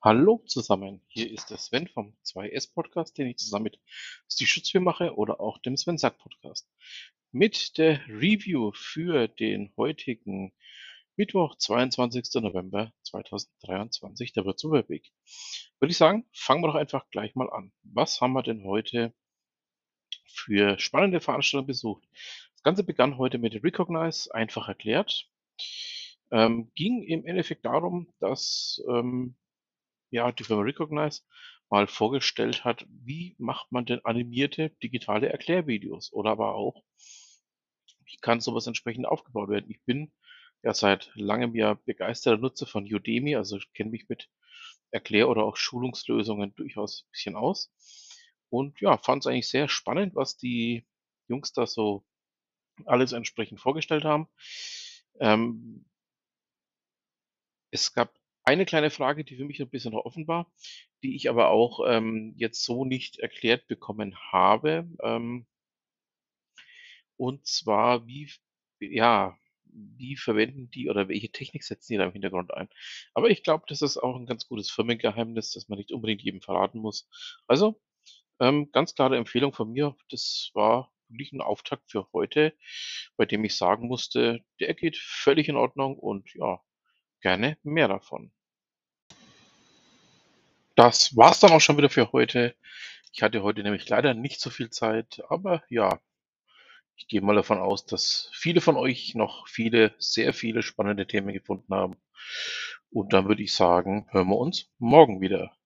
Hallo zusammen, hier ist der Sven vom 2S Podcast, den ich zusammen mit Steve Schutzbier mache oder auch dem Sven Sack Podcast. Mit der Review für den heutigen Mittwoch, 22. November 2023, der Überblick. Würde ich sagen, fangen wir doch einfach gleich mal an. Was haben wir denn heute für spannende Veranstaltungen besucht? Das Ganze begann heute mit Recognize, einfach erklärt. Ähm, ging im Endeffekt darum, dass ähm, ja, die Firma Recognize mal vorgestellt hat, wie macht man denn animierte digitale Erklärvideos oder aber auch, wie kann sowas entsprechend aufgebaut werden. Ich bin ja seit langem ja begeisterter Nutzer von Udemy, also kenne mich mit Erklär- oder auch Schulungslösungen durchaus ein bisschen aus. Und ja, fand es eigentlich sehr spannend, was die Jungs da so alles entsprechend vorgestellt haben. Ähm, es gab eine kleine Frage, die für mich ein bisschen noch offen war, die ich aber auch ähm, jetzt so nicht erklärt bekommen habe. Ähm, und zwar, wie, ja, wie verwenden die oder welche Technik setzen die da im Hintergrund ein? Aber ich glaube, das ist auch ein ganz gutes Firmengeheimnis, das man nicht unbedingt jedem verraten muss. Also, ähm, ganz klare Empfehlung von mir. Das war wirklich ein Auftakt für heute, bei dem ich sagen musste, der geht völlig in Ordnung und ja, gerne mehr davon. Das war's dann auch schon wieder für heute. Ich hatte heute nämlich leider nicht so viel Zeit, aber ja, ich gehe mal davon aus, dass viele von euch noch viele, sehr viele spannende Themen gefunden haben. Und dann würde ich sagen, hören wir uns morgen wieder.